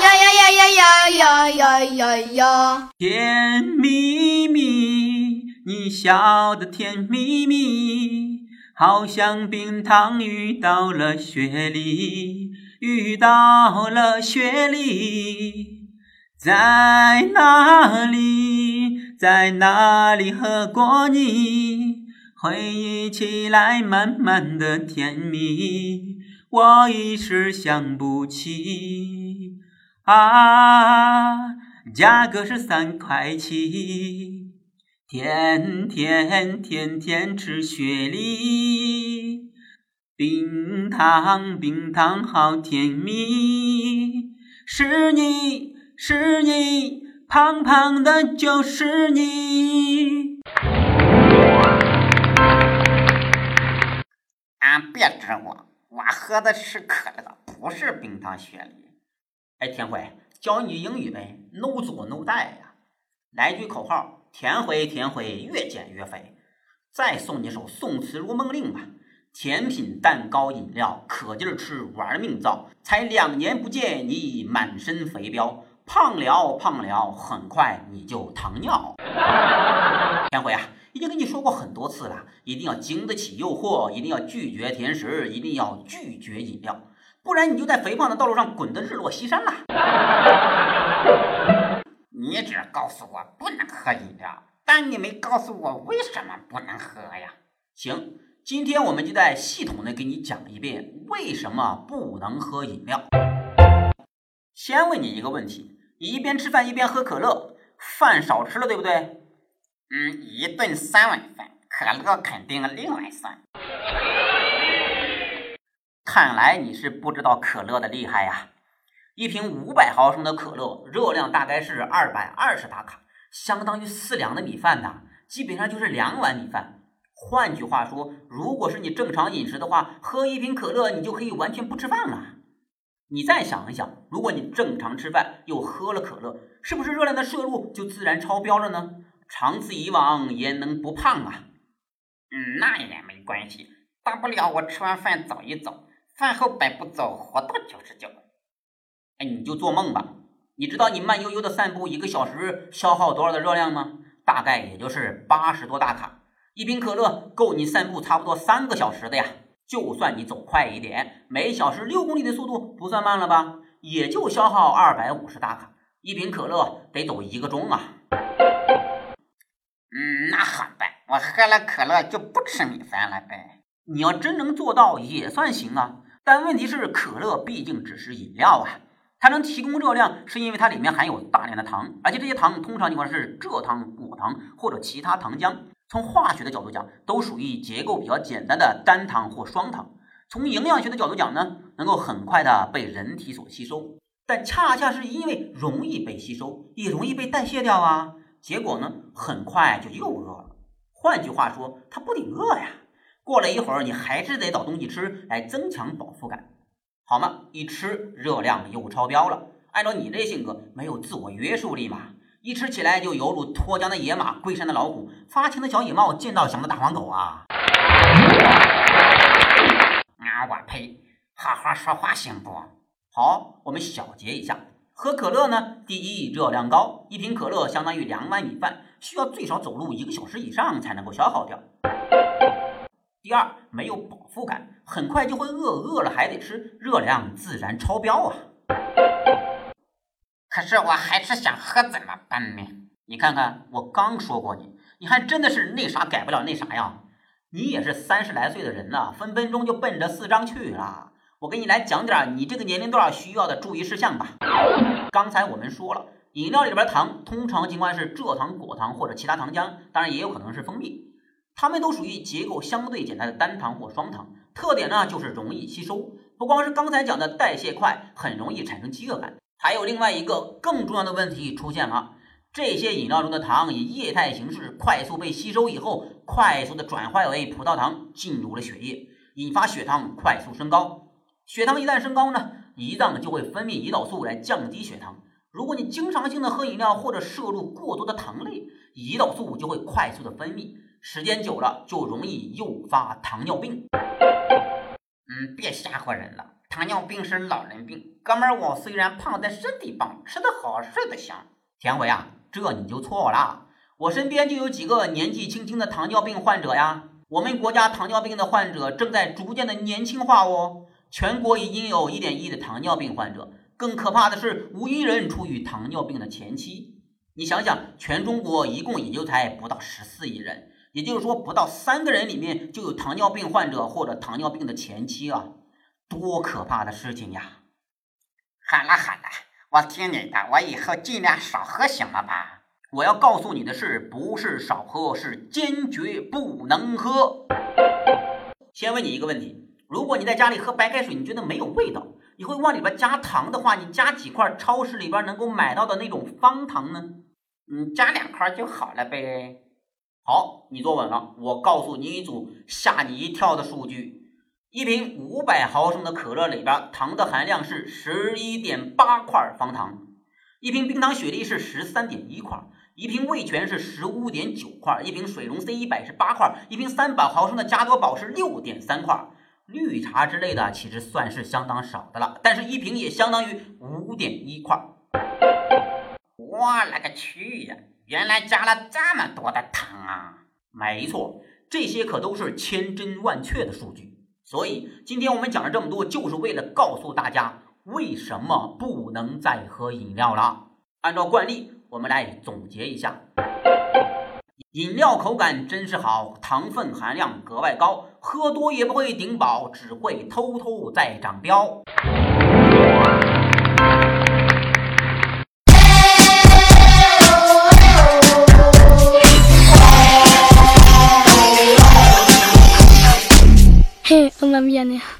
呀呀呀呀呀呀呀呀呀！甜蜜蜜，你笑得甜蜜蜜，好像冰糖遇到了雪梨，遇到了雪梨，在哪里，在哪里和过你？回忆起来满满的甜蜜，我一时想不起。啊，价格是三块七，天天天天吃雪梨，冰糖冰糖好甜蜜，是你是你，胖胖的就是你。啊，别指我，我喝的是可乐，不是冰糖雪梨。哎，田辉，教你英语呗，no 做 no die 呀！来句口号：田辉，田辉，越减越肥。再送你首宋词如梦令吧：甜品、蛋糕、饮料，可劲儿吃，玩命造。才两年不见，你已满身肥膘，胖了，胖了，很快你就糖尿。田辉啊，已经跟你说过很多次了，一定要经得起诱惑，一定要拒绝甜食，一定要拒绝饮料。不然你就在肥胖的道路上滚得日落西山了。你只告诉我不能喝饮料，但你没告诉我为什么不能喝呀？行，今天我们就在系统的给你讲一遍为什么不能喝饮料。先问你一个问题：你一边吃饭一边喝可乐，饭少吃了对不对？嗯，一顿三碗饭，可乐肯定另外算。看来你是不知道可乐的厉害呀！一瓶五百毫升的可乐，热量大概是二百二十大卡，相当于四两的米饭呐，基本上就是两碗米饭。换句话说，如果是你正常饮食的话，喝一瓶可乐，你就可以完全不吃饭了。你再想一想，如果你正常吃饭又喝了可乐，是不是热量的摄入就自然超标了呢？长此以往，焉能不胖啊？嗯，那也没关系，大不了我吃完饭走一走。饭后百步走，活到九十九。哎，你就做梦吧！你知道你慢悠悠的散步一个小时消耗多少的热量吗？大概也就是八十多大卡。一瓶可乐够你散步差不多三个小时的呀。就算你走快一点，每小时六公里的速度不算慢了吧？也就消耗二百五十大卡。一瓶可乐得走一个钟啊。嗯，那好办，我喝了可乐就不吃米饭了呗。你要真能做到也算行啊。但问题是，可乐毕竟只是饮料啊，它能提供热量，是因为它里面含有大量的糖，而且这些糖通常情况是蔗糖、果糖或者其他糖浆。从化学的角度讲，都属于结构比较简单的单糖或双糖。从营养学的角度讲呢，能够很快的被人体所吸收。但恰恰是因为容易被吸收，也容易被代谢掉啊，结果呢，很快就又饿了。换句话说，它不顶饿呀。过了一会儿，你还是得找东西吃来增强饱腹感，好吗？一吃热量又超标了。按照你这性格，没有自我约束力嘛？一吃起来就犹如脱缰的野马、归山的老虎、发情的小野猫见到想的大黄狗啊！啊，我呸！好好说话行不？好，我们小结一下：喝可乐呢，第一热量高，一瓶可乐相当于两碗米饭，需要最少走路一个小时以上才能够消耗掉。第二，没有饱腹感，很快就会饿，饿了还得吃，热量自然超标啊。可是我还是想喝，怎么办呢？你看看，我刚说过你，你还真的是那啥改不了那啥呀？你也是三十来岁的人了，分分钟就奔着四张去了。我给你来讲点你这个年龄段需要的注意事项吧。刚才我们说了，饮料里边糖通常情况是蔗糖、果糖或者其他糖浆，当然也有可能是蜂蜜。它们都属于结构相对简单的单糖或双糖，特点呢就是容易吸收。不光是刚才讲的代谢快，很容易产生饥饿感，还有另外一个更重要的问题出现了：这些饮料中的糖以液态形式快速被吸收以后，快速的转化为葡萄糖进入了血液，引发血糖快速升高。血糖一旦升高呢，胰脏就会分泌胰岛素来降低血糖。如果你经常性的喝饮料或者摄入过多的糖类，胰岛素就会快速的分泌。时间久了就容易诱发糖尿病。嗯，别吓唬人了，糖尿病是老人病。哥们儿，我虽然胖，但身体棒，吃得好，睡得香。田伟啊，这你就错了。我身边就有几个年纪轻轻的糖尿病患者呀。我们国家糖尿病的患者正在逐渐的年轻化哦。全国已经有一点一的糖尿病患者，更可怕的是，无一人处于糖尿病的前期。你想想，全中国一共也就才不到十四亿人，也就是说，不到三个人里面就有糖尿病患者或者糖尿病的前期啊，多可怕的事情呀！喊了喊了，我听你的，我以后尽量少喝，行了吧？我要告诉你的是，不是少喝，是坚决不能喝。先问你一个问题。如果你在家里喝白开水，你觉得没有味道，你会往里边加糖的话，你加几块超市里边能够买到的那种方糖呢？嗯，加两块就好了呗。好，你坐稳了。我告诉你一组吓你一跳的数据：一瓶五百毫升的可乐里边糖的含量是十一点八块方糖，一瓶冰糖雪莉是十三点一块，一瓶味全是十五点九块，一瓶水溶 C 一百是八块，一瓶三百毫升的加多宝是六点三块。绿茶之类的其实算是相当少的了，但是一瓶也相当于五点一块。我勒个去呀！原来加了这么多的糖啊！没错，这些可都是千真万确的数据。所以今天我们讲了这么多，就是为了告诉大家为什么不能再喝饮料了。按照惯例，我们来总结一下。饮料口感真是好，糖分含量格外高，喝多也不会顶饱，只会偷偷在长膘。嘿，我妈咪呀！